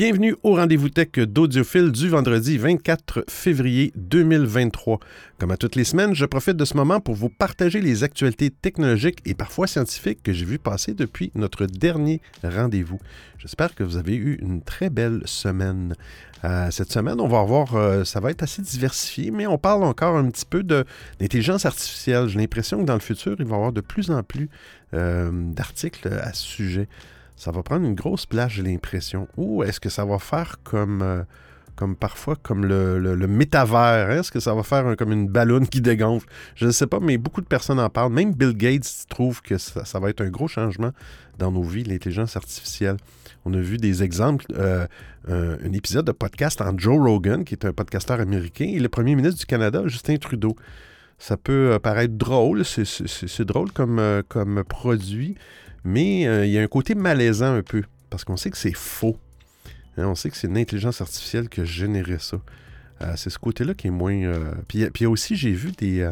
Bienvenue au rendez-vous tech d'Audiophile du vendredi 24 février 2023. Comme à toutes les semaines, je profite de ce moment pour vous partager les actualités technologiques et parfois scientifiques que j'ai vu passer depuis notre dernier rendez-vous. J'espère que vous avez eu une très belle semaine. Euh, cette semaine, on va voir, euh, ça va être assez diversifié, mais on parle encore un petit peu d'intelligence artificielle. J'ai l'impression que dans le futur, il va y avoir de plus en plus euh, d'articles à ce sujet ça va prendre une grosse place, j'ai l'impression. Ou est-ce que ça va faire comme, euh, comme parfois comme le, le, métavers? Hein? Est-ce que ça va faire comme une ballonne qui dégonfle? Je ne sais pas, mais beaucoup de personnes en parlent. Même Bill Gates trouve que ça, va être un gros changement dans nos vies, l'intelligence artificielle. On a vu des exemples, euh, un, épisode de podcast en Joe Rogan, qui est un podcasteur américain, et le premier ministre du Canada, Justin Trudeau. Ça peut euh, paraître drôle, c'est drôle comme, comme produit, mais euh, il y a un côté malaisant un peu, parce qu'on sait que c'est faux. Hein, on sait que c'est une intelligence artificielle qui a généré ça. Euh, c'est ce côté-là qui est moins... Euh, puis, puis aussi, j'ai vu des...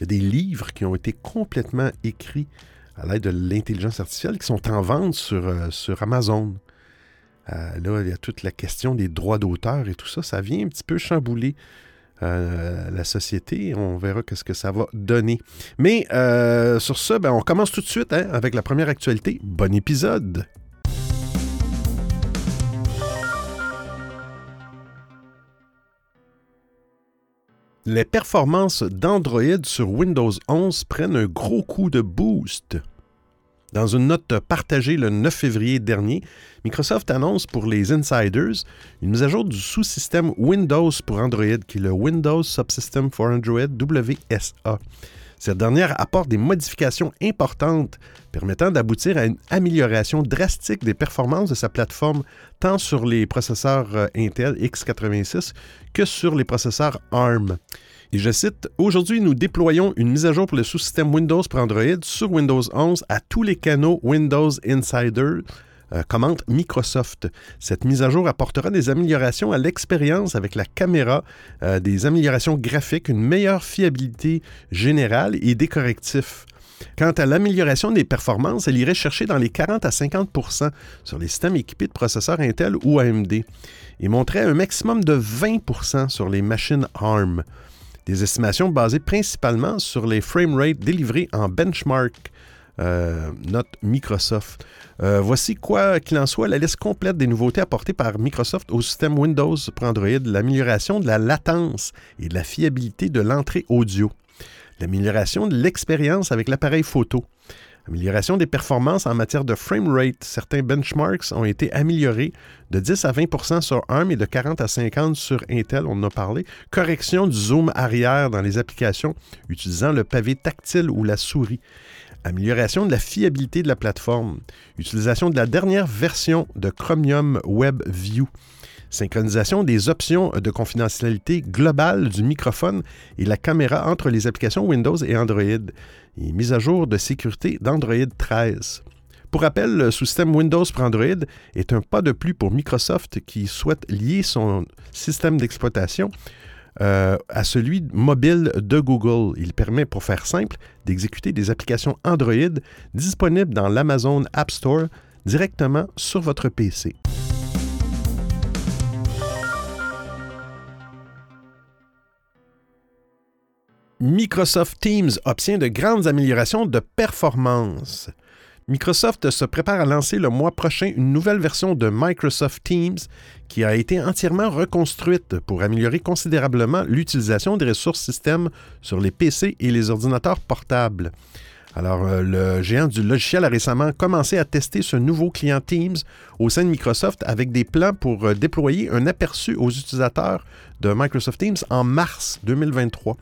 Des livres qui ont été complètement écrits à l'aide de l'intelligence artificielle qui sont en vente sur, sur Amazon. là, il y a toute la question des droits d'auteur et tout ça. Ça vient un petit peu chambouler euh, la société. On verra qu'est-ce que ça va donner. Mais euh, sur ce, ben, on commence tout de suite hein, avec la première actualité. Bon épisode! Les performances d'Android sur Windows 11 prennent un gros coup de boost. Dans une note partagée le 9 février dernier, Microsoft annonce pour les insiders une mise à jour du sous-système Windows pour Android, qui est le Windows Subsystem for Android WSA. Cette dernière apporte des modifications importantes permettant d'aboutir à une amélioration drastique des performances de sa plateforme tant sur les processeurs euh, Intel x86 que sur les processeurs ARM. Et je cite, Aujourd'hui, nous déployons une mise à jour pour le sous-système Windows pour Android sur Windows 11 à tous les canaux Windows Insider. Euh, commente Microsoft. Cette mise à jour apportera des améliorations à l'expérience avec la caméra, euh, des améliorations graphiques, une meilleure fiabilité générale et des correctifs. Quant à l'amélioration des performances, elle irait chercher dans les 40 à 50% sur les systèmes équipés de processeurs Intel ou AMD et montrait un maximum de 20% sur les machines ARM. Des estimations basées principalement sur les frame rates délivrés en benchmark, euh, note Microsoft. Euh, voici quoi qu'il en soit la liste complète des nouveautés apportées par Microsoft au système Windows pour Android, l'amélioration de la latence et de la fiabilité de l'entrée audio, l'amélioration de l'expérience avec l'appareil photo, Amélioration des performances en matière de frame rate. Certains benchmarks ont été améliorés de 10 à 20% sur ARM et de 40 à 50% sur Intel, on en a parlé. Correction du zoom arrière dans les applications utilisant le pavé tactile ou la souris. Amélioration de la fiabilité de la plateforme. Utilisation de la dernière version de Chromium Web View synchronisation des options de confidentialité globale du microphone et la caméra entre les applications Windows et Android, et mise à jour de sécurité d'Android 13. Pour rappel, le système Windows pour Android est un pas de plus pour Microsoft qui souhaite lier son système d'exploitation euh, à celui mobile de Google. Il permet, pour faire simple, d'exécuter des applications Android disponibles dans l'Amazon App Store directement sur votre PC. Microsoft Teams obtient de grandes améliorations de performance. Microsoft se prépare à lancer le mois prochain une nouvelle version de Microsoft Teams qui a été entièrement reconstruite pour améliorer considérablement l'utilisation des ressources système sur les PC et les ordinateurs portables. Alors, euh, le géant du logiciel a récemment commencé à tester ce nouveau client Teams au sein de Microsoft avec des plans pour euh, déployer un aperçu aux utilisateurs de Microsoft Teams en mars 2023.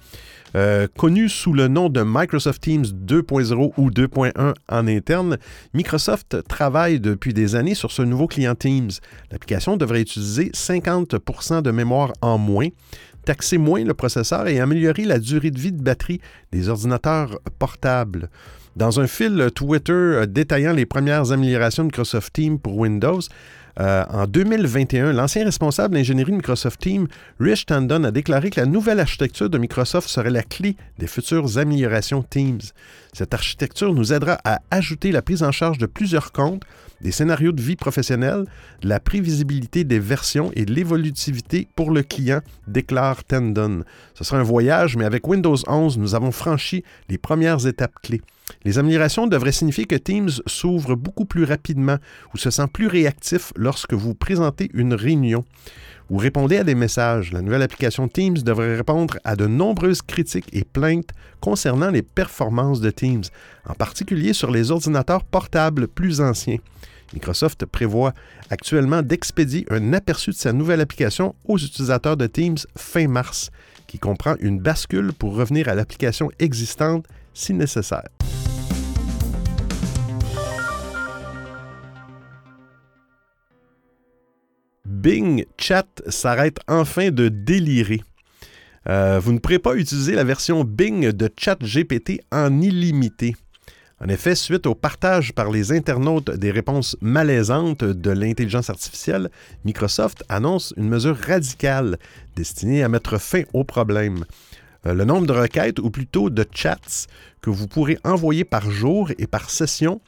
Euh, connu sous le nom de Microsoft Teams 2.0 ou 2.1 en interne, Microsoft travaille depuis des années sur ce nouveau client Teams. L'application devrait utiliser 50% de mémoire en moins, taxer moins le processeur et améliorer la durée de vie de batterie des ordinateurs portables. Dans un fil Twitter détaillant les premières améliorations de Microsoft Teams pour Windows, Euh, en 2021, l'ancien responsable d'ingénierie de Microsoft Teams, Rich Tandon, a déclaré que la nouvelle architecture de Microsoft serait la clé des futures améliorations Teams. Cette architecture nous aidera à ajouter la prise en charge de plusieurs comptes, des scénarios de vie professionnelle, de la prévisibilité des versions et de l'évolutivité pour le client, déclare Tandon. Ce sera un voyage, mais avec Windows 11, nous avons franchi les premières étapes clés. Les améliorations devraient signifier que Teams s'ouvre beaucoup plus rapidement ou se sent plus réactif lorsque vous présentez une réunion ou répondez à des messages. La nouvelle application Teams devrait répondre à de nombreuses critiques et plaintes concernant les performances de Teams, en particulier sur les ordinateurs portables plus anciens. Microsoft prévoit actuellement d'expédier un aperçu de sa nouvelle application aux utilisateurs de Teams fin mars, qui comprend une bascule pour revenir à l'application existante si nécessaire. Bing Chat s'arrête enfin de délirer. Euh, vous ne pourrez pas utiliser la version Bing de ChatGPT en illimité. En effet, suite au partage par les internautes des réponses malaisantes de l'intelligence artificielle, Microsoft annonce une mesure radicale destinée à mettre fin au problème. Euh, le nombre de requêtes, ou plutôt de chats, que vous pourrez envoyer par jour et par session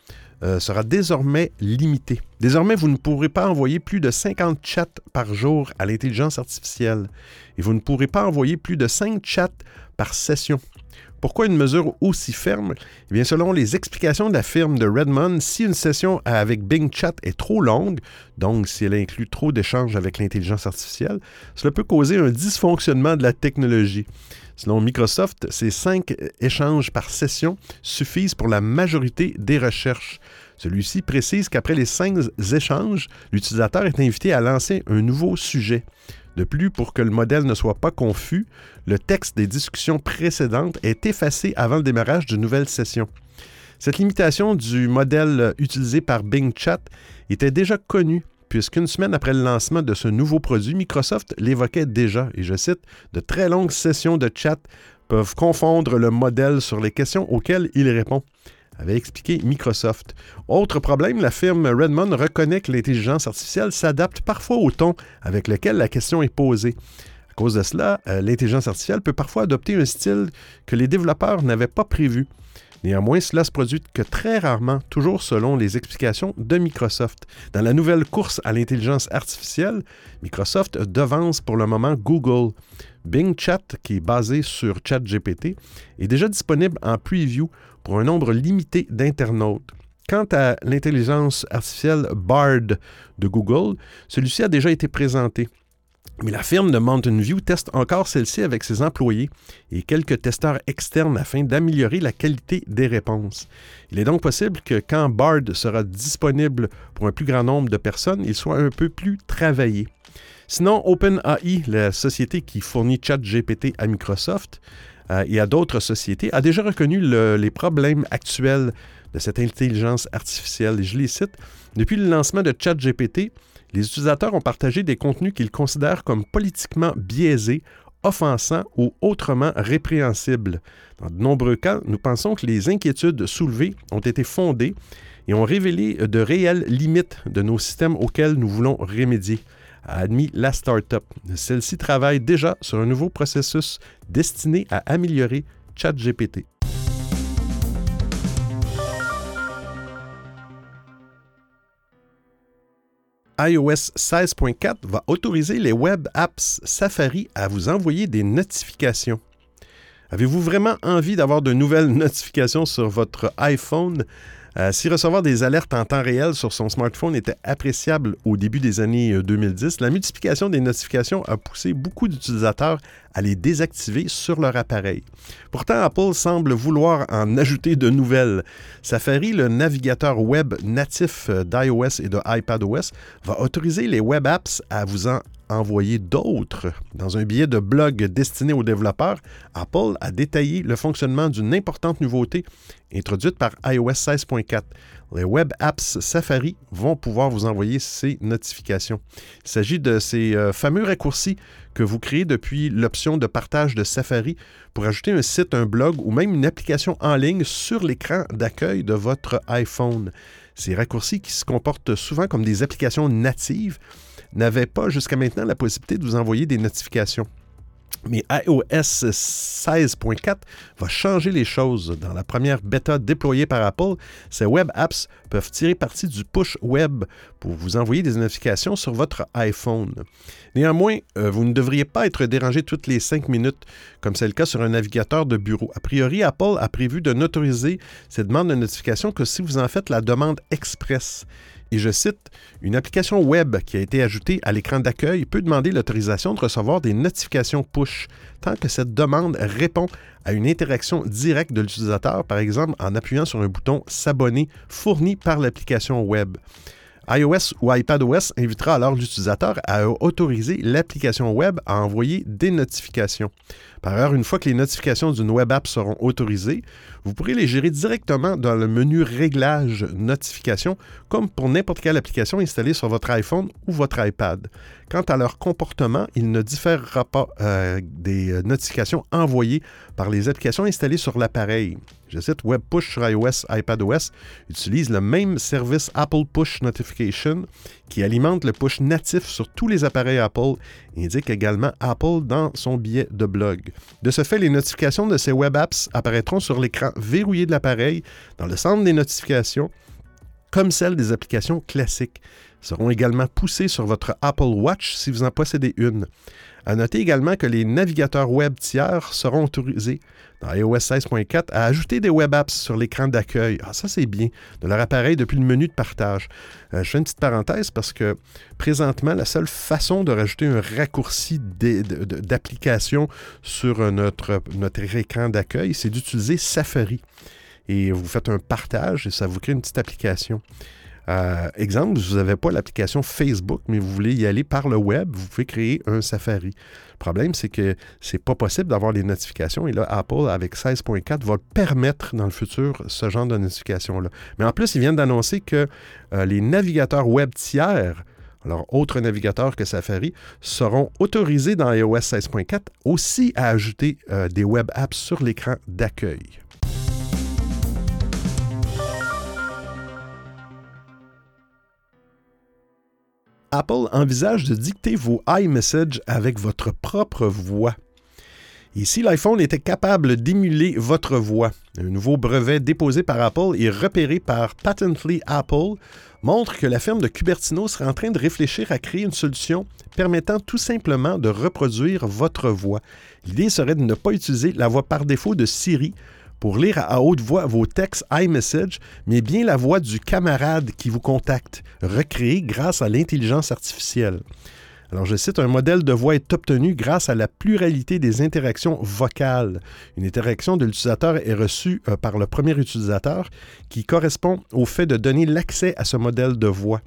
euh, sera désormais limité. Désormais, vous ne pourrez pas envoyer plus de 50 chats par jour à l'intelligence artificielle et vous ne pourrez pas envoyer plus de 5 chats par session. Pourquoi une mesure aussi ferme? Eh bien, selon les explications de la firme de Redmond, si une session avec Bing Chat est trop longue, donc si elle inclut trop d'échanges avec l'intelligence artificielle, cela peut causer un dysfonctionnement de la technologie. Selon Microsoft, ces cinq échanges par session suffisent pour la majorité des recherches. Celui-ci précise qu'après les cinq échanges, l'utilisateur est invité à lancer un nouveau sujet. De plus, pour que le modèle ne soit pas confus, le texte des discussions précédentes est effacé avant le démarrage d'une nouvelle session. Cette limitation du modèle utilisé par Bing Chat était déjà connue puisqu'une semaine après le lancement de ce nouveau produit, Microsoft l'évoquait déjà, et je cite, De très longues sessions de chat peuvent confondre le modèle sur les questions auxquelles il répond avait expliqué Microsoft. Autre problème, la firme Redmond reconnaît que l'intelligence artificielle s'adapte parfois au ton avec lequel la question est posée. À cause de cela, euh, l'intelligence artificielle peut parfois adopter un style que les développeurs n'avaient pas prévu. Néanmoins, cela se produit que très rarement, toujours selon les explications de Microsoft. Dans la nouvelle course à l'intelligence artificielle, Microsoft devance pour le moment Google. Bing Chat, qui est basé sur ChatGPT, est déjà disponible en preview pour un nombre limité d'internautes. Quant à l'intelligence artificielle BARD de Google, celui-ci a déjà été présenté. Mais la firme de Mountain View teste encore celle-ci avec ses employés et quelques testeurs externes afin d'améliorer la qualité des réponses. Il est donc possible que quand Bard sera disponible pour un plus grand nombre de personnes, il soit un peu plus travaillé. Sinon, OpenAI, la société qui fournit ChatGPT à Microsoft euh, et à d'autres sociétés, a déjà reconnu les problèmes actuels de cette intelligence artificielle. je les cite. Depuis le lancement de ChatGPT, les utilisateurs ont partagé des contenus qu'ils considèrent comme politiquement biaisés, offensants ou autrement répréhensibles. Dans de nombreux cas, nous pensons que les inquiétudes soulevées ont été fondées et ont révélé de réelles limites de nos systèmes auxquels nous voulons remédier a admis la start-up. Celle-ci travaille déjà sur un nouveau processus destiné à améliorer ChatGPT. iOS 16.4 va autoriser les web apps Safari à vous envoyer des notifications. Avez-vous vraiment envie d'avoir de nouvelles notifications sur votre iPhone? Euh, si recevoir des alertes en temps réel sur son smartphone était appréciable au début des années 2010, euh, la multiplication des notifications a poussé beaucoup d'utilisateurs à les désactiver sur leur appareil. Pourtant, Apple semble vouloir en ajouter de nouvelles. Safari, le navigateur web natif euh, d'iOS et de iPadOS, va autoriser les web apps à vous en envoyer d'autres. Dans un billet de blog destiné aux développeurs, Apple a détaillé le fonctionnement d'une importante nouveauté introduite par iOS 16.4. Les web apps Safari vont pouvoir vous envoyer ces notifications. Il s'agit de ces euh, fameux raccourcis que vous créez depuis l'option de partage de Safari pour ajouter un site, un blog ou même une application en ligne sur l'écran d'accueil de votre iPhone. Ces raccourcis qui se comportent souvent comme des applications natives n'avaient pas jusqu'à maintenant la possibilité de vous envoyer des notifications. Mais iOS 16.4 va changer les choses. Dans la première bêta déployée par Apple, ces web apps peuvent tirer parti du push web pour vous envoyer des notifications sur votre iPhone. Néanmoins, euh, vous ne devriez pas être dérangé toutes les cinq minutes, comme c'est le cas sur un navigateur de bureau. A priori, Apple a prévu de n'autoriser ces demandes de notification que si vous en faites la demande express. Et je cite, Une application web qui a été ajoutée à l'écran d'accueil peut demander l'autorisation de recevoir des notifications push tant que cette demande répond à une interaction directe de l'utilisateur, par exemple en appuyant sur un bouton S'abonner fourni par l'application web iOS ou iPadOS invitera alors l'utilisateur à autoriser l'application web à envoyer des notifications. Par ailleurs, une fois que les notifications d'une web app seront autorisées, vous pourrez les gérer directement dans le menu Réglages notifications, comme pour n'importe quelle application installée sur votre iPhone ou votre iPad. Quant à leur comportement, il ne différera pas euh, des euh, notifications envoyées par les applications installées sur l'appareil. Je cite Web Push sur iOS, iPadOS utilise le même service Apple Push Notification qui alimente le push natif sur tous les appareils Apple, indique également Apple dans son billet de blog. De ce fait, les notifications de ces web apps apparaîtront sur l'écran verrouillé de l'appareil dans le centre des notifications, comme celles des applications classiques seront également poussées sur votre Apple Watch si vous en possédez une. À noter également que les navigateurs web tiers seront autorisés dans iOS 16.4 à ajouter des web apps sur l'écran d'accueil. Ah, ça, c'est bien, de leur appareil depuis le menu de partage. Euh, je fais une petite parenthèse parce que présentement, la seule façon de rajouter un raccourci d'application sur notre, notre écran d'accueil, c'est d'utiliser Safari. Et vous faites un partage et ça vous crée une petite application. Euh, exemple, vous n'avez pas l'application Facebook, mais vous voulez y aller par le web, vous pouvez créer un Safari. Le problème, c'est que c'est pas possible d'avoir les notifications et là, Apple, avec 16.4, va permettre dans le futur ce genre de notifications-là. Mais en plus, ils viennent d'annoncer que euh, les navigateurs web tiers, alors autres navigateurs que Safari, seront autorisés dans iOS 16.4 aussi à ajouter euh, des web apps sur l'écran d'accueil. Apple envisage de dicter vos iMessage avec votre propre voix. Ici, l'iPhone était capable d'émuler votre voix. Un nouveau brevet déposé par Apple et repéré par Patently Apple montre que la firme de Cupertino serait en train de réfléchir à créer une solution permettant tout simplement de reproduire votre voix. L'idée serait de ne pas utiliser la voix par défaut de Siri pour lire à haute voix vos textes iMessage, mais bien la voix du camarade qui vous contacte, recréée grâce à l'intelligence artificielle. Alors, je cite, un modèle de voix est obtenu grâce à la pluralité des interactions vocales. Une interaction de l'utilisateur est reçue euh, par le premier utilisateur qui correspond au fait de donner l'accès à ce modèle de voix.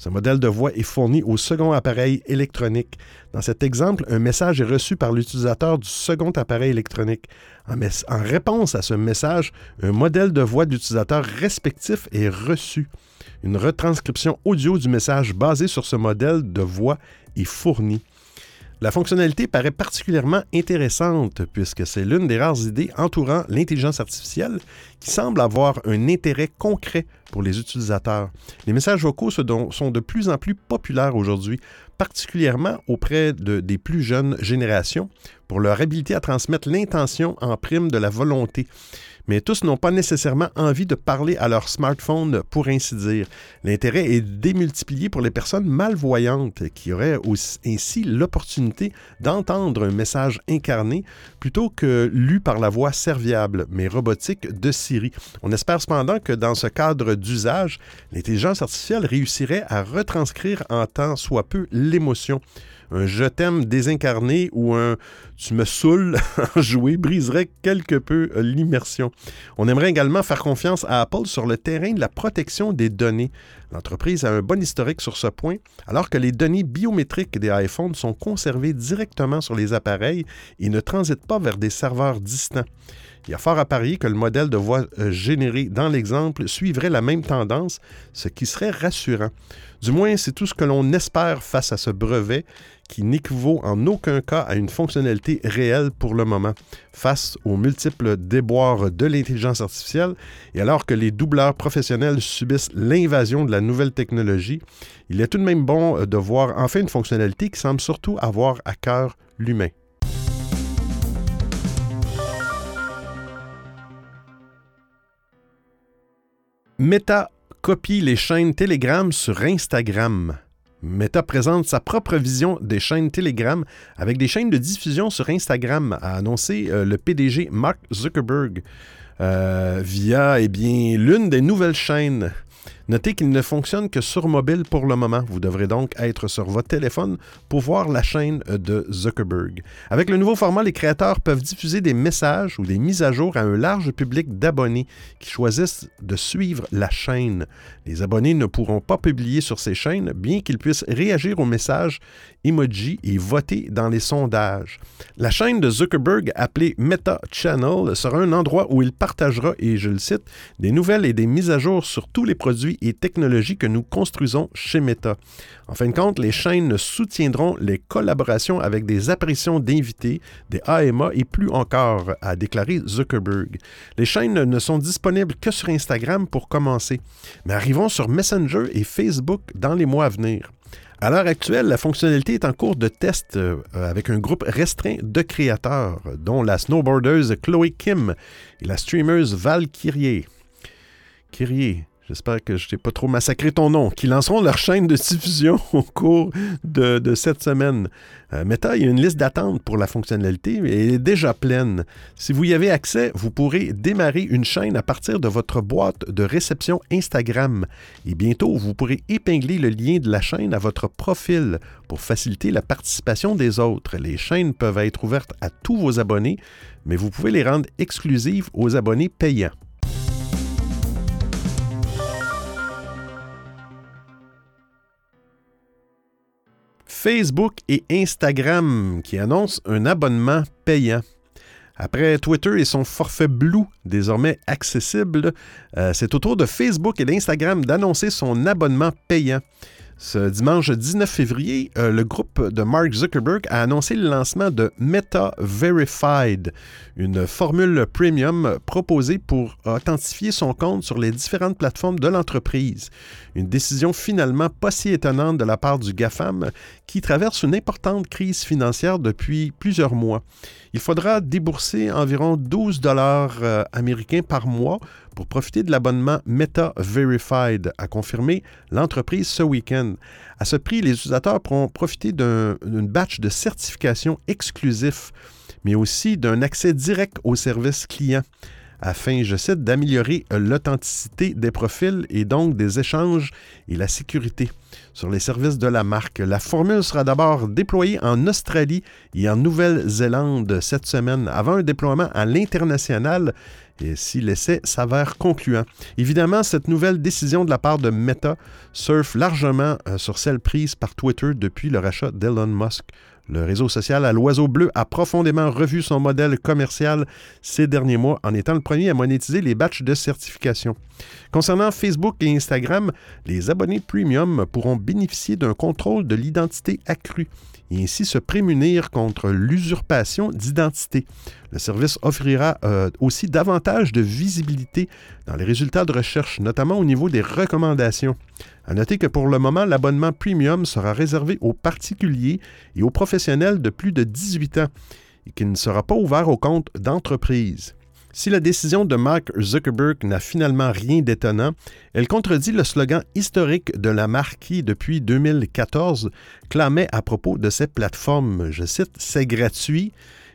Ce modèle de voix est fourni au second appareil électronique. Dans cet exemple, un message est reçu par l'utilisateur du second appareil électronique. En, réponse à ce message, un modèle de voix d'utilisateur respectif est reçu. Une retranscription audio du message basée sur ce modèle de voix est fournie. La fonctionnalité paraît particulièrement intéressante puisque c'est l'une des rares idées entourant l'intelligence artificielle qui semble avoir un intérêt concret pour les utilisateurs. Les messages vocaux sont de plus en plus populaires aujourd'hui, particulièrement auprès de, des plus jeunes générations, pour leur habilité à transmettre l'intention en prime de la volonté mais tous n'ont pas nécessairement envie de parler à leur smartphone, pour ainsi dire. L'intérêt est démultiplié pour les personnes malvoyantes qui auraient ainsi l'opportunité d'entendre un message incarné plutôt que lu par la voix serviable, mais robotique de Siri. On espère cependant que dans ce cadre d'usage, l'intelligence artificielle réussirait à retranscrire en temps soit peu l'émotion un je t'aime désincarné ou un tu me saoules jouer briserait quelque peu l'immersion. On aimerait également faire confiance à Apple sur le terrain de la protection des données. L'entreprise a un bon historique sur ce point, alors que les données biométriques des iPhones sont conservées directement sur les appareils et ne transitent pas vers des serveurs distants. Il y a fort à parier que le modèle de voix euh, généré dans l'exemple suivrait la même tendance, ce qui serait rassurant. Du moins, c'est tout ce que l'on espère face à ce brevet qui n'équivaut en aucun cas à une fonctionnalité réelle pour le moment, face aux multiples déboires de l'intelligence artificielle, et alors que les doubleurs professionnels subissent l'invasion de la nouvelle technologie, il est tout de même bon de voir enfin une fonctionnalité qui semble surtout avoir à cœur l'humain. Meta copie les chaînes Telegram sur Instagram. Meta présente sa propre vision des chaînes Telegram avec des chaînes de diffusion sur Instagram, a annoncé euh, le PDG Mark Zuckerberg euh, via eh l'une des nouvelles chaînes Notez qu'il ne fonctionne que sur mobile pour le moment. Vous devrez donc être sur votre téléphone pour voir la chaîne de Zuckerberg. Avec le nouveau format, les créateurs peuvent diffuser des messages ou des mises à jour à un large public d'abonnés qui choisissent de suivre la chaîne. Les abonnés ne pourront pas publier sur ces chaînes, bien qu'ils puissent réagir aux messages emoji et voter dans les sondages. La chaîne de Zuckerberg, appelée Meta Channel, sera un endroit où il partagera, et je le cite, des nouvelles et des mises à jour sur tous les produits et technologies que nous construisons chez Meta. En fin de compte, les chaînes soutiendront les collaborations avec des apparitions d'invités, des AMA et plus encore, a déclaré Zuckerberg. Les chaînes ne sont disponibles que sur Instagram pour commencer, mais arrivons sur Messenger et Facebook dans les mois à venir. À l'heure actuelle, la fonctionnalité est en cours de test euh, avec un groupe restreint de créateurs, dont la snowboardeuse Chloé Kim et la streameuse Val Kyrie. Kyrie, j'espère que je t'ai pas trop massacré ton nom, qui lanceront leur chaîne de diffusion au cours de, cette semaine. Euh, Meta, il y a une liste d'attente pour la fonctionnalité, mais elle est déjà pleine. Si vous y avez accès, vous pourrez démarrer une chaîne à partir de votre boîte de réception Instagram. Et bientôt, vous pourrez épingler le lien de la chaîne à votre profil pour faciliter la participation des autres. Les chaînes peuvent être ouvertes à tous vos abonnés, mais vous pouvez les rendre exclusives aux abonnés payants. Facebook et Instagram qui annoncent un abonnement payant. Après Twitter et son forfait Blue, désormais accessible, euh, c'est au tour de Facebook et d'Instagram d'annoncer son abonnement payant. Ce dimanche 19 février, euh, le groupe de Mark Zuckerberg a annoncé le lancement de Meta Verified, une formule premium proposée pour authentifier son compte sur les différentes plateformes de l'entreprise. Une décision finalement pas si étonnante de la part du GAFAM qui traverse une importante crise financière depuis plusieurs mois. Il faudra débourser environ 12 dollars euh, américains par mois pour profiter de l'abonnement Meta Verified, a confirmé l'entreprise ce week-end. À ce prix, les utilisateurs pourront profiter d'un batch de certification exclusif, mais aussi d'un accès direct au service client afin, je cite, d'améliorer l'authenticité des profils et donc des échanges et la sécurité sur les services de la marque. La formule sera d'abord déployée en Australie et en Nouvelle-Zélande cette semaine avant un déploiement à l'international et si l'essai s'avère concluant. Évidemment, cette nouvelle décision de la part de Meta surfe largement euh, sur celle prise par Twitter depuis le rachat d'Elon Musk. Le réseau social à l'oiseau bleu a profondément revu son modèle commercial ces derniers mois en étant le premier à monétiser les batchs de certification. Concernant Facebook et Instagram, les abonnés premium pourront bénéficier d'un contrôle de l'identité accru et ainsi se prémunir contre l'usurpation d'identité. Le service offrira euh, aussi davantage de visibilité dans les résultats de recherche, notamment au niveau des recommandations. À noter que pour le moment, l'abonnement premium sera réservé aux particuliers et aux professionnels de plus de 18 ans et qu'il ne sera pas ouvert aux comptes d'entreprise. Si la décision de Mark Zuckerberg n'a finalement rien d'étonnant, elle contredit le slogan historique de la marque qui, depuis 2014, clamait à propos de ces plateformes, je cite, C'est gratuit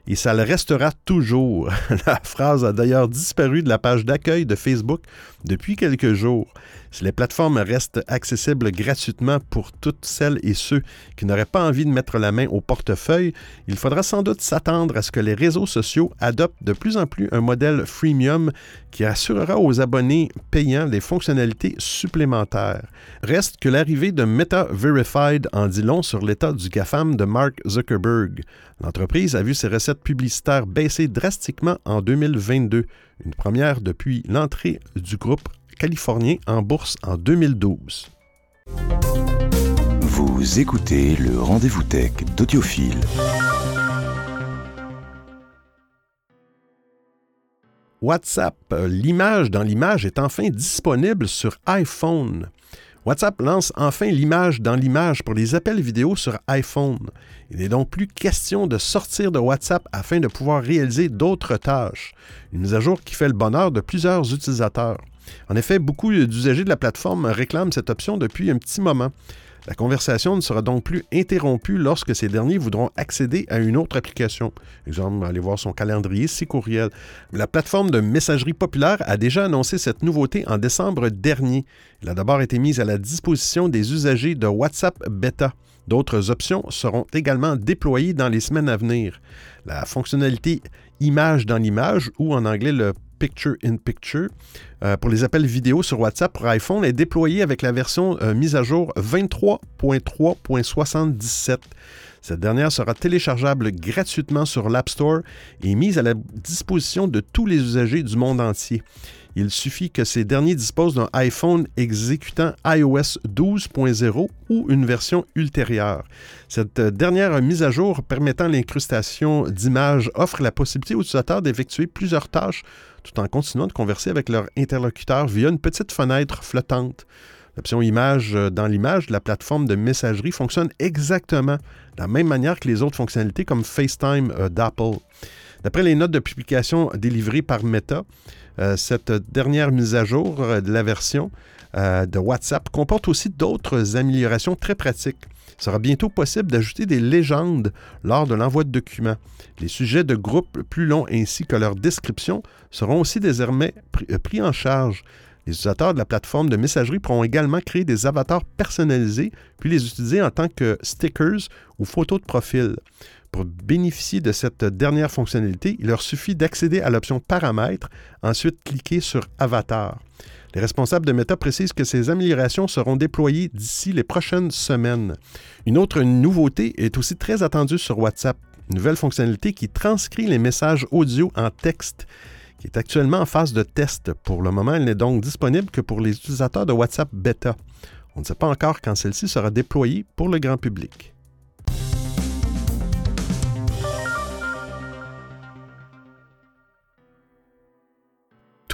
et ça le restera toujours. La phrase a d'ailleurs disparu de la page d'accueil de Facebook depuis quelques jours. Si les plateformes restent accessibles gratuitement pour toutes celles et ceux qui n'auraient pas envie de mettre la main au portefeuille, il faudra sans doute s'attendre à ce que les réseaux sociaux adoptent de plus en plus un modèle freemium qui assurera aux abonnés payants des fonctionnalités supplémentaires. Reste que l'arrivée de Meta Verified en dit long sur l'état du GAFAM de Mark Zuckerberg. L'entreprise a vu ses recettes publicitaires baisser drastiquement en 2022, une première depuis l'entrée du groupe californien en bourse en 2012. Vous écoutez le rendez-vous tech d'Audiophile. WhatsApp, euh, l'image dans l'image est enfin disponible sur iPhone. WhatsApp lance enfin l'image dans l'image pour les appels vidéo sur iPhone. Il n'est donc plus question de sortir de WhatsApp afin de pouvoir réaliser d'autres tâches. Une mise à jour qui fait le bonheur de plusieurs utilisateurs. En effet, beaucoup d'usagers de la plateforme réclament cette option depuis un petit moment. La conversation ne sera donc plus interrompue lorsque ces derniers voudront accéder à une autre application. Exemple, aller voir son calendrier, ses courriels. La plateforme de messagerie populaire a déjà annoncé cette nouveauté en décembre dernier. Elle a d'abord été mise à la disposition des usagers de WhatsApp Beta. D'autres options seront également déployées dans les semaines à venir. La fonctionnalité image dans l'image, ou en anglais le Picture in Picture, euh, pour les appels vidéo sur WhatsApp pour iPhone est déployée avec la version euh, mise à jour 23.3.77. Cette dernière sera téléchargeable gratuitement sur l'App Store et mise à la disposition de tous les usagers du monde entier. Il suffit que ces derniers disposent d'un iPhone exécutant iOS 12.0 ou une version ultérieure. Cette dernière mise à jour permettant l'incrustation d'images offre la possibilité aux utilisateurs d'effectuer plusieurs tâches tout en continuant de converser avec leur interlocuteur via une petite fenêtre flottante. L'option image dans l'image de la plateforme de messagerie fonctionne exactement de la même manière que les autres fonctionnalités comme FaceTime euh, d'Apple. D'après les notes de publication délivrées par Meta, euh, cette dernière mise à jour euh, de la version euh, de WhatsApp comporte aussi d'autres améliorations très pratiques. Il sera bientôt possible d'ajouter des légendes lors de l'envoi de documents. Les sujets de groupe plus longs ainsi que leur description seront aussi désormais pris en charge. Les utilisateurs de la plateforme de messagerie pourront également créer des avatars personnalisés puis les utiliser en tant que stickers ou photos de profil. Pour bénéficier de cette dernière fonctionnalité, il leur suffit d'accéder à l'option Paramètres, ensuite cliquer sur Avatar. Les responsables de Meta précisent que ces améliorations seront déployées d'ici les prochaines semaines. Une autre nouveauté est aussi très attendue sur WhatsApp, une nouvelle fonctionnalité qui transcrit les messages audio en texte qui est actuellement en phase de test. Pour le moment, elle n'est donc disponible que pour les utilisateurs de WhatsApp Beta. On ne sait pas encore quand celle-ci sera déployée pour le grand public.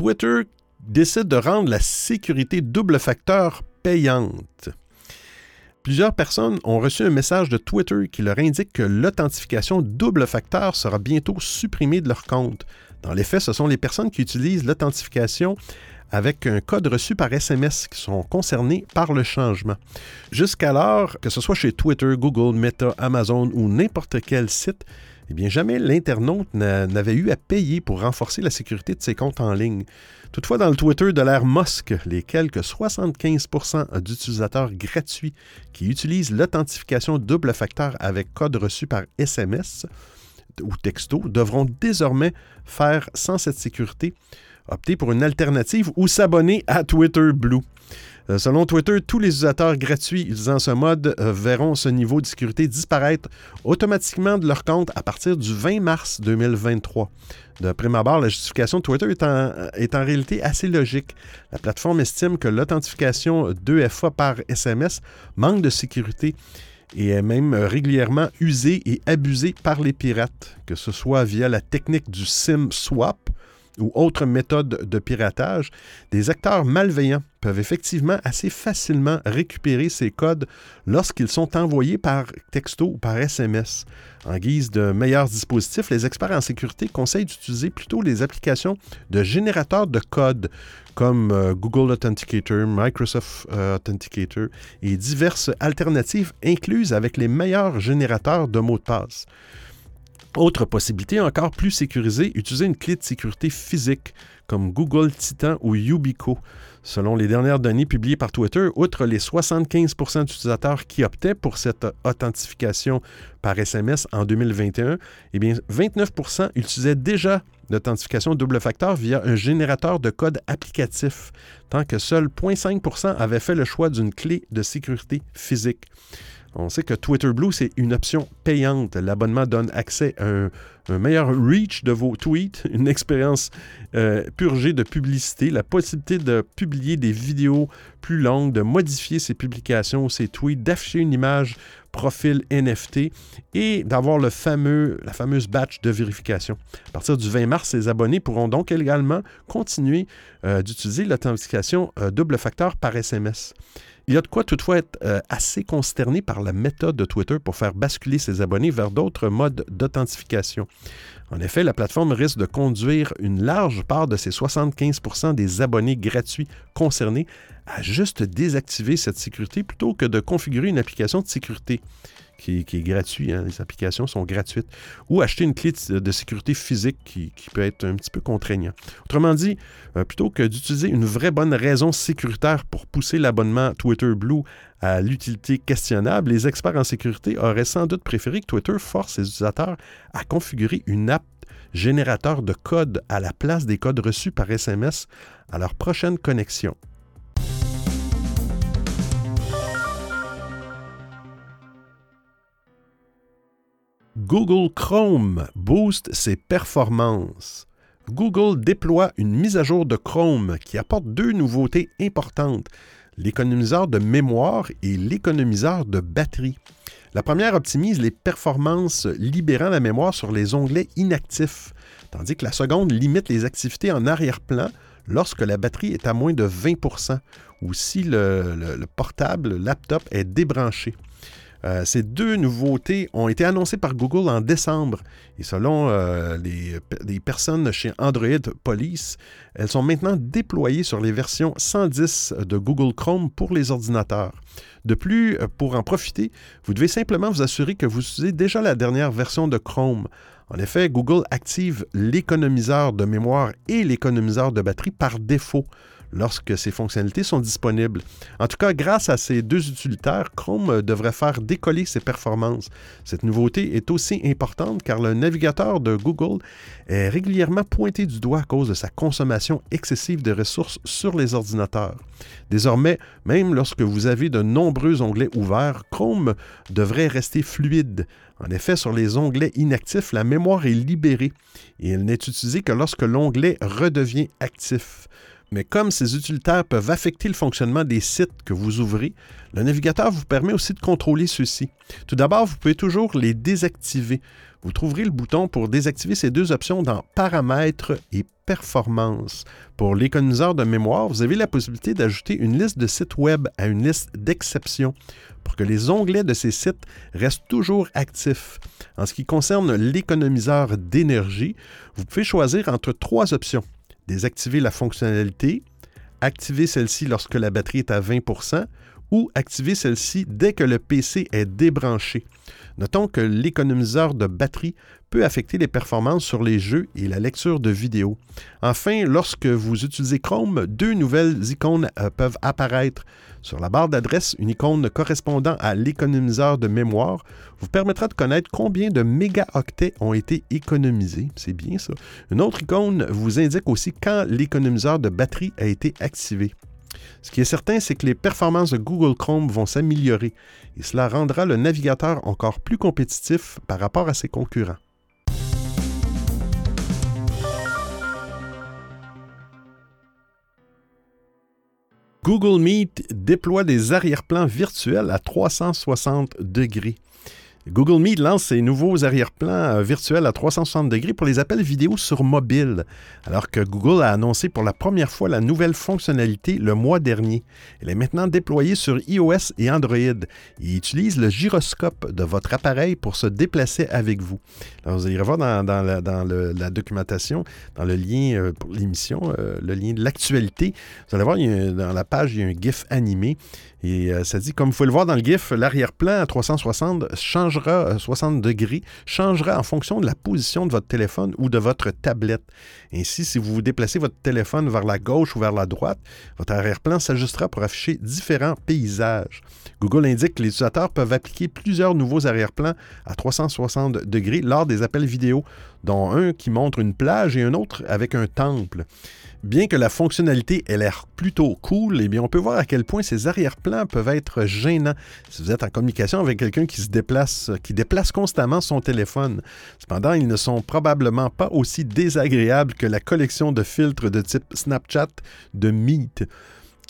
Twitter décide de rendre la sécurité double facteur payante. Plusieurs personnes ont reçu un message de Twitter qui leur indique que l'authentification double facteur sera bientôt supprimée de leur compte. Dans les faits, ce sont les personnes qui utilisent l'authentification avec un code reçu par SMS qui sont concernées par le changement. Jusqu'alors, que ce soit chez Twitter, Google, Meta, Amazon ou n'importe quel site, eh bien, jamais l'internaute n'avait eu à payer pour renforcer la sécurité de ses comptes en ligne. Toutefois, dans le Twitter de l'ère Musk, les quelques 75% d'utilisateurs gratuits qui utilisent l'authentification double facteur avec code reçu par SMS ou texto devront désormais faire sans cette sécurité, opter pour une alternative ou s'abonner à Twitter Blue. Euh, selon Twitter, tous les utilisateurs gratuits utilisant ce mode euh, verront ce niveau de sécurité disparaître automatiquement de leur compte à partir du 20 mars 2023. De prime abord, la justification de Twitter est en, est en réalité assez logique. La plateforme estime que l'authentification 2FA par SMS manque de sécurité et est même régulièrement usée et abusée par les pirates, que ce soit via la technique du SIM swap, ou autres méthodes de piratage, des acteurs malveillants peuvent effectivement assez facilement récupérer ces codes lorsqu'ils sont envoyés par texto ou par SMS. En guise de meilleurs dispositifs, les experts en sécurité conseillent d'utiliser plutôt les applications de générateurs de codes comme euh, Google Authenticator, Microsoft euh, Authenticator et diverses alternatives incluses avec les meilleurs générateurs de mots de passe. Autre possibilité encore plus sécurisée, utiliser une clé de sécurité physique comme Google Titan ou Yubico. Selon les dernières données publiées par Twitter, outre les 75% d'utilisateurs qui optaient pour cette authentification par SMS en 2021, eh bien 29% utilisaient déjà l'authentification double facteur via un générateur de code applicatif, tant que seul 0,5% avaient fait le choix d'une clé de sécurité physique. On sait que Twitter Blue, c'est une option payante. L'abonnement donne accès à un, meilleur reach de vos tweets, une expérience euh, purgée de publicité, la possibilité de publier des vidéos plus longues, de modifier ses publications, ses tweets, d'afficher une image profil NFT et d'avoir le fameux, la fameuse batch de vérification. À partir du 20 mars, les abonnés pourront donc également continuer euh, d'utiliser l'authentification euh, double facteur par SMS. Il y a de quoi toutefois être euh, assez consterné par la méthode de Twitter pour faire basculer ses abonnés vers d'autres modes d'authentification. En effet, la plateforme risque de conduire une large part de ses 75% des abonnés gratuits concernés à juste désactiver cette sécurité plutôt que de configurer une application de sécurité qui, est gratuite. Hein. les applications sont gratuites. Ou acheter une clé de, sécurité physique qui, peut être un petit peu contraignant. Autrement dit, euh, plutôt que d'utiliser une vraie bonne raison sécuritaire pour pousser l'abonnement Twitter Blue à l'utilité questionnable, les experts en sécurité auraient sans doute préféré que Twitter force ses utilisateurs à configurer une app générateur de code à la place des codes reçus par SMS à leur prochaine connexion. Google Chrome booste ses performances. Google déploie une mise à jour de Chrome qui apporte deux nouveautés importantes, l'économiseur de mémoire et l'économiseur de batterie. La première optimise les performances libérant la mémoire sur les onglets inactifs, tandis que la seconde limite les activités en arrière-plan lorsque la batterie est à moins de 20% ou si le, le portable, le laptop est débranché. Euh, ces deux nouveautés ont été annoncées par Google en décembre et selon euh, les, personnes chez Android Police, elles sont maintenant déployées sur les versions 110 de Google Chrome pour les ordinateurs. De plus, euh, pour en profiter, vous devez simplement vous assurer que vous utilisez déjà la dernière version de Chrome. En effet, Google active l'économiseur de mémoire et l'économiseur de batterie par défaut lorsque ces fonctionnalités sont disponibles. En tout cas, grâce à ces deux utilitaires, Chrome devrait faire décoller ses performances. Cette nouveauté est aussi importante car le navigateur de Google est régulièrement pointé du doigt à cause de sa consommation excessive de ressources sur les ordinateurs. Désormais, même lorsque vous avez de nombreux onglets ouverts, Chrome devrait rester fluide. En effet, sur les onglets inactifs, la mémoire est libérée et elle n'est utilisée que lorsque l'onglet redevient actif. Mais comme ces utilitaires peuvent affecter le fonctionnement des sites que vous ouvrez, le navigateur vous permet aussi de contrôler ceux-ci. Tout d'abord, vous pouvez toujours les désactiver. Vous trouverez le bouton pour désactiver ces deux options dans Paramètres et Performance. Pour l'économiseur de mémoire, vous avez la possibilité d'ajouter une liste de sites Web à une liste d'exceptions pour que les onglets de ces sites restent toujours actifs. En ce qui concerne l'économiseur d'énergie, vous pouvez choisir entre trois options désactiver la fonctionnalité, activer celle-ci lorsque la batterie est à 20% ou activer celle-ci dès que le PC est débranché. Notons que l'économiseur de batterie peut affecter les performances sur les jeux et la lecture de vidéos. Enfin, lorsque vous utilisez Chrome, deux nouvelles icônes euh, peuvent apparaître. Sur la barre d'adresse, une icône correspondant à l'économiseur de mémoire vous permettra de connaître combien de mégaoctets ont été économisés. C'est bien ça. Une autre icône vous indique aussi quand l'économiseur de batterie a été activé. Ce qui est certain, c'est que les performances de Google Chrome vont s'améliorer et cela rendra le navigateur encore plus compétitif par rapport à ses concurrents. Google Meet déploie des arrière-plans virtuels à 360 degrés. Google Meet lance ses nouveaux arrière-plans euh, virtuels à 360 degrés pour les appels vidéo sur mobile, alors que Google a annoncé pour la première fois la nouvelle fonctionnalité le mois dernier. Elle est maintenant déployée sur iOS et Android et utilise le gyroscope de votre appareil pour se déplacer avec vous. vous irez voir dans, la, documentation, dans le lien euh, pour l'émission, euh, le lien de l'actualité. Vous allez voir, dans la page, il y a un GIF animé et ça dit, comme vous pouvez le voir dans le GIF, l'arrière-plan à 360 change changera 60 euh, degrés, changera en fonction de la position de votre téléphone ou de votre tablette. Ainsi, si vous vous déplacez votre téléphone vers la gauche ou vers la droite, votre arrière-plan s'ajustera pour afficher différents paysages. Google indique que les utilisateurs peuvent appliquer plusieurs nouveaux arrière-plans à 360 degrés lors des appels vidéo, dont un qui montre une plage et un autre avec un temple. Bien que la fonctionnalité ait l'air plutôt cool, eh bien, on peut voir à quel point ces arrière-plans peuvent être gênants si vous êtes en communication avec quelqu'un qui se déplace, qui déplace constamment son téléphone. Cependant, ils ne sont probablement pas aussi désagréables que la collection de filtres de type Snapchat de Meet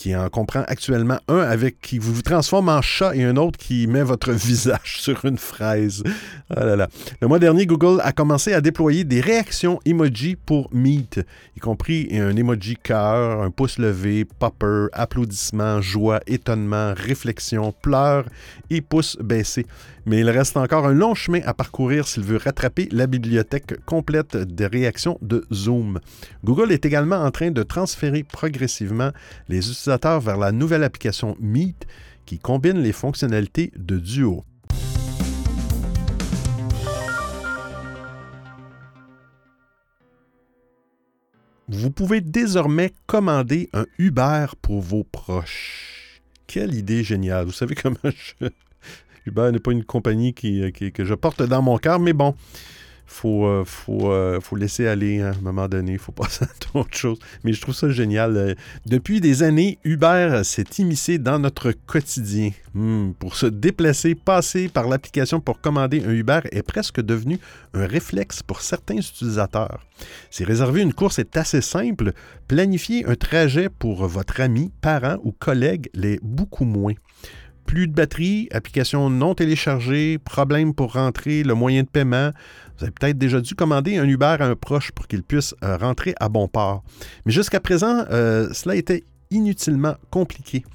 qui en comprend actuellement un avec qui vous transforme en chat et un autre qui met votre visage sur une fraise. Ah là là. Le mois dernier, Google a commencé à déployer des réactions emoji pour Meet, y compris un emoji cœur, un pouce levé, popper, applaudissement, joie, étonnement, réflexion, pleurs et pouce baissé mais il reste encore un long chemin à parcourir s'il veut rattraper la bibliothèque complète des réactions de Zoom. Google est également en train de transférer progressivement les vers la nouvelle application Meet qui combine les fonctionnalités de Duo. Vous pouvez désormais commander un Uber pour vos proches. Quelle idée géniale. Vous savez comment je, Uber n'est pas une compagnie euh, que je porte dans mon cœur, mais bon, faut, euh, faut, euh, faut laisser aller hein, à un moment donné. Faut passer à autre chose. Mais je trouve ça génial. Depuis des années, Uber s'est immiscé dans notre quotidien. Hmm, pour se déplacer, passer par l'application pour commander un Uber est presque devenu un réflexe pour certains utilisateurs. Si réserver une course est assez simple, planifier un trajet pour votre ami, parent ou collègue l'est beaucoup moins plus de batterie, application non téléchargée, problème pour rentrer le moyen de paiement. Vous avez peut-être déjà dû commander un Uber à un proche pour qu'il puisse euh, rentrer à bon port. Mais jusqu'à présent, euh, cela était inutilement compliqué.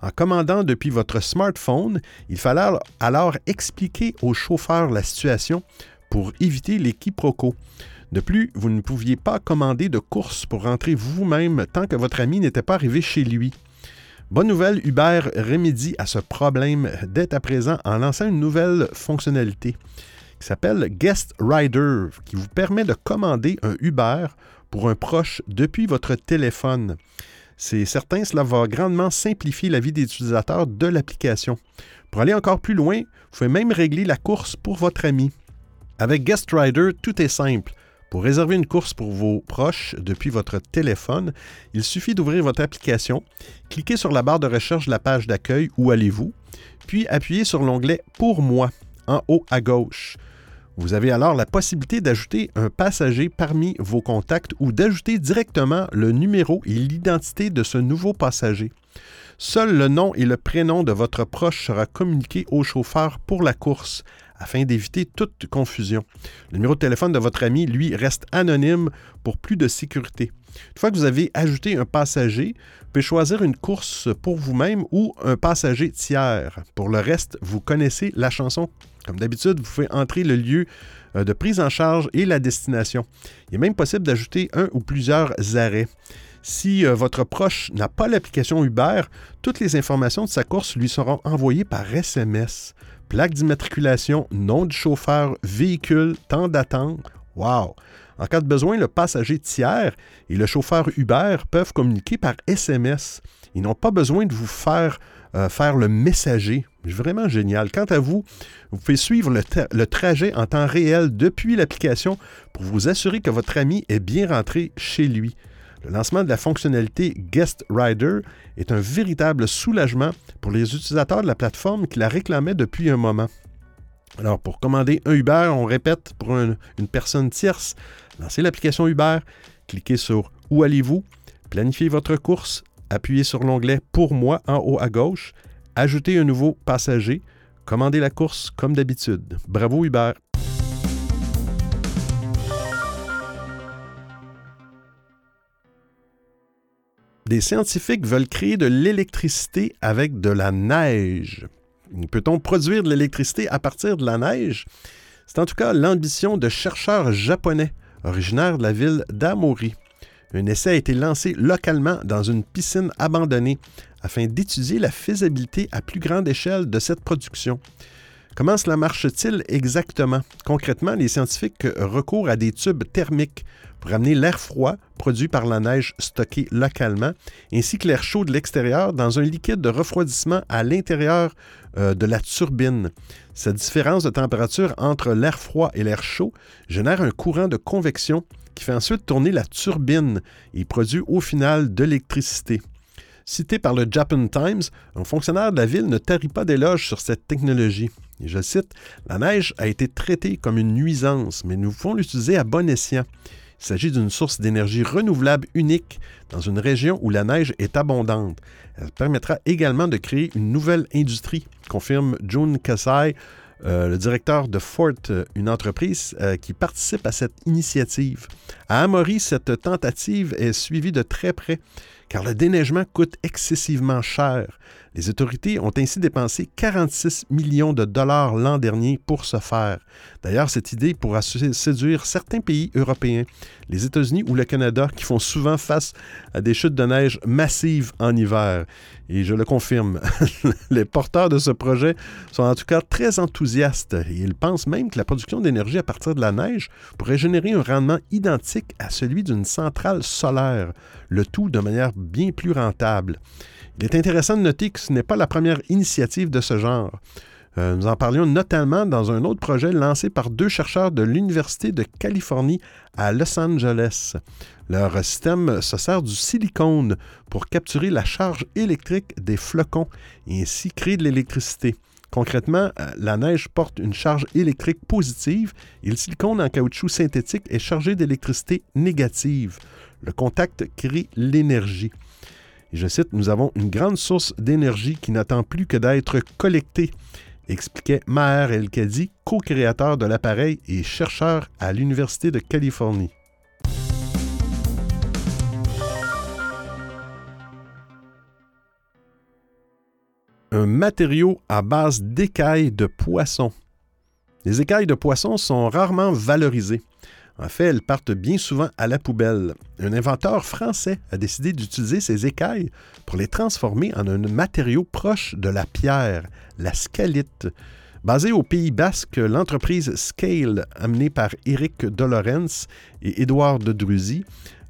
En commandant depuis votre smartphone, il fallait alors expliquer au chauffeur la situation pour éviter les quiproquos. De plus, vous ne pouviez pas commander de course pour rentrer vous-même tant que votre ami n'était pas arrivé chez lui. Bonne nouvelle, Uber remédie à ce problème dès à présent en lançant une nouvelle fonctionnalité qui s'appelle Guest Rider, qui vous permet de commander un Uber pour un proche depuis votre téléphone. C'est certain, cela va grandement simplifier la vie des utilisateurs de l'application. Pour aller encore plus loin, vous pouvez même régler la course pour votre ami. Avec Guest Rider, tout est simple. Pour réserver une course pour vos proches depuis votre téléphone, il suffit d'ouvrir votre application, cliquer sur la barre de recherche de la page d'accueil Où allez-vous, puis appuyer sur l'onglet Pour moi en haut à gauche. Vous avez alors la possibilité d'ajouter un passager parmi vos contacts ou d'ajouter directement le numéro et l'identité de ce nouveau passager. Seul le nom et le prénom de votre proche sera communiqué au chauffeur pour la course afin d'éviter toute confusion. Le numéro de téléphone de votre ami, lui, reste anonyme pour plus de sécurité. Une fois que vous avez ajouté un passager, vous pouvez choisir une course pour vous-même ou un passager tiers. Pour le reste, vous connaissez la chanson. Comme d'habitude, vous pouvez entrer le lieu euh, de prise en charge et la destination. Il est même possible d'ajouter un ou plusieurs arrêts. Si euh, votre proche n'a pas l'application Uber, toutes les informations de sa course lui seront envoyées par SMS plaque d'immatriculation, nom du chauffeur, véhicule, temps d'attente. Wow! En cas de besoin, le passager tiers et le chauffeur Uber peuvent communiquer par SMS. Ils n'ont pas besoin de vous faire euh, faire le messager. Vraiment génial. Quant à vous, vous pouvez suivre le, le trajet en temps réel depuis l'application pour vous assurer que votre ami est bien rentré chez lui. Le lancement de la fonctionnalité Guest Rider est un véritable soulagement pour les utilisateurs de la plateforme qui la réclamaient depuis un moment. Alors, pour commander un Uber, on répète pour une personne tierce, lancez l'application Uber, cliquez sur Où allez-vous, planifiez votre course, appuyez sur l'onglet Pour moi en haut à gauche, ajoutez un nouveau passager, commandez la course comme d'habitude. Bravo Uber! Des scientifiques veulent créer de l'électricité avec de la neige. Peut-on produire de l'électricité à partir de la neige? C'est en tout cas l'ambition de chercheurs japonais originaires de la ville d'Amori. Un essai a été lancé localement dans une piscine abandonnée afin d'étudier la faisabilité à plus grande échelle de cette production. Comment cela marche-t-il exactement? Concrètement, les scientifiques recourent à des tubes thermiques pour amener l'air froid produit par la neige stocké localement, ainsi que l'air chaud de l'extérieur dans un liquide de refroidissement à l'intérieur euh, de la turbine. Cette différence de température entre l'air froid et l'air chaud génère un courant de convection qui fait ensuite tourner la turbine et produit au final de l'électricité. Cité par le Japan Times, un fonctionnaire de la ville ne tarit pas d'éloges sur cette technologie. Et je cite La neige a été traitée comme une nuisance, mais nous pouvons l'utiliser à bon escient. Il s'agit d'une source d'énergie renouvelable unique dans une région où la neige est abondante. Elle permettra également de créer une nouvelle industrie, confirme June Kasai, euh, le directeur de Fort, euh, une entreprise euh, qui participe à cette initiative. À Amaury, cette tentative est suivie de très près car le déneigement coûte excessivement cher. Les autorités ont ainsi dépensé 46 millions de dollars l'an dernier pour ce faire. D'ailleurs, cette idée pourra séduire certains pays européens, les États-Unis ou le Canada, qui font souvent face à des chutes de neige massives en hiver. Et je le confirme, les porteurs de ce projet sont en tout cas très enthousiastes et ils pensent même que la production d'énergie à partir de la neige pourrait générer un rendement identique à celui d'une centrale solaire, le tout de manière bien plus rentable. Il est intéressant de noter que ce n'est pas la première initiative de ce genre. Euh, nous en parlions notamment dans un autre projet lancé par deux chercheurs de l'Université de Californie à Los Angeles. Leur système se sert du silicone pour capturer la charge électrique des flocons et ainsi créer de l'électricité. Concrètement, euh, la neige porte une charge électrique positive et le silicone en caoutchouc synthétique est chargé d'électricité négative. Le contact crée l'énergie. Je cite, Nous avons une grande source d'énergie qui n'attend plus que d'être collectée, expliquait Maher El-Kadi, co-créateur de l'appareil et chercheur à l'Université de Californie. Un matériau à base d'écailles de poisson. Les écailles de poisson sont rarement valorisées. En fait, elles partent bien souvent à la poubelle. Un inventeur français a décidé d'utiliser ces écailles pour les transformer en un matériau proche de la pierre, la scalite. Basée au Pays Basque, l'entreprise Scale, amenée par Éric Dolorens et Édouard de Druzy,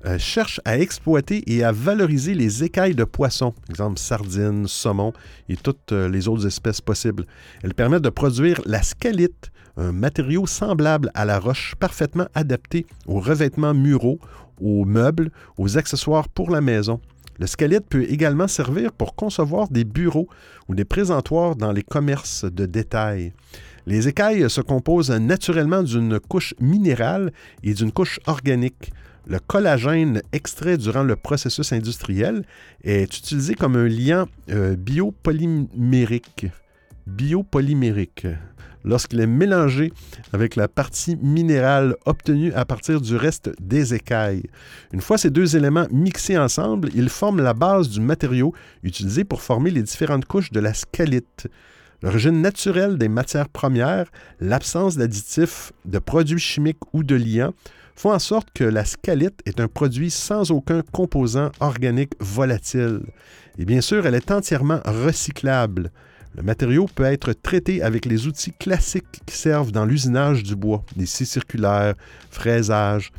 euh, cherche à exploiter et à valoriser les écailles de poissons, exemple sardines, saumon et toutes euh, les autres espèces possibles. Elle permet de produire la scalite, un matériau semblable à la roche parfaitement adapté aux revêtements muraux, aux meubles, aux accessoires pour la maison. Le scalite peut également servir pour concevoir des bureaux ou des présentoirs dans les commerces de détail. Les écailles se composent naturellement d'une couche minérale et d'une couche organique. Le collagène extrait durant le processus industriel est utilisé comme un liant euh, biopolymérique. Biopolymérique lorsqu'il est mélangé avec la partie minérale obtenue à partir du reste des écailles. Une fois ces deux éléments mixés ensemble, ils forment la base du matériau utilisé pour former les différentes couches de la scalite. L'origine naturelle des matières premières, l'absence d'additifs, de produits chimiques ou de liants font en sorte que la scalite est un produit sans aucun composant organique volatile. Et bien sûr, elle est entièrement recyclable. Le matériau peut être traité avec les outils classiques qui servent dans l'usinage du bois, des scies circulaires, fraisage.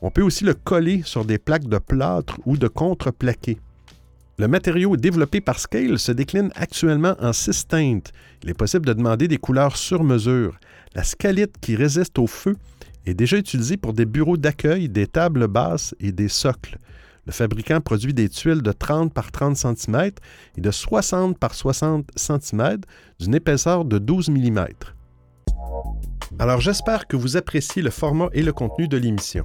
On peut aussi le coller sur des plaques de plâtre ou de contreplaqué. Le matériau développé par Scale se décline actuellement en six teintes. Il est possible de demander des couleurs sur mesure. La scalite qui résiste au feu est déjà utilisée pour des bureaux d'accueil, des tables basses et des socles. Le fabricant produit des tuiles de 30 par 30 cm et de 60 par 60 cm d'une épaisseur de 12 mm. Alors j'espère que vous appréciez le format et le contenu de l'émission.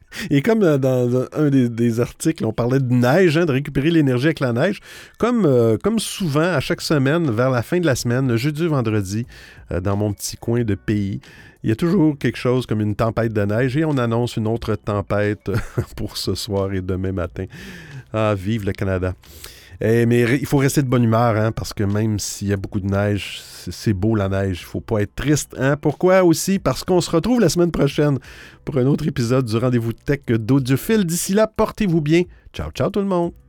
Et comme euh, dans un des, articles, on parlait de neige, hein, de récupérer l'énergie avec la neige, comme, euh, comme souvent, à chaque semaine, vers la fin de la semaine, le jeudi, vendredi, euh, dans mon petit coin de pays, il y a toujours quelque chose comme une tempête de neige et on annonce une autre tempête pour ce soir et demain matin. Ah, vive le Canada. Eh, mais il faut rester de bonne humeur, hein, parce que même s'il y a beaucoup de neige, c'est beau la neige. Il ne faut pas être triste. Hein? Pourquoi aussi? Parce qu'on se retrouve la semaine prochaine pour un autre épisode du Rendez-vous Tech d'Audiophile. D'ici là, portez-vous bien. Ciao, ciao tout le monde.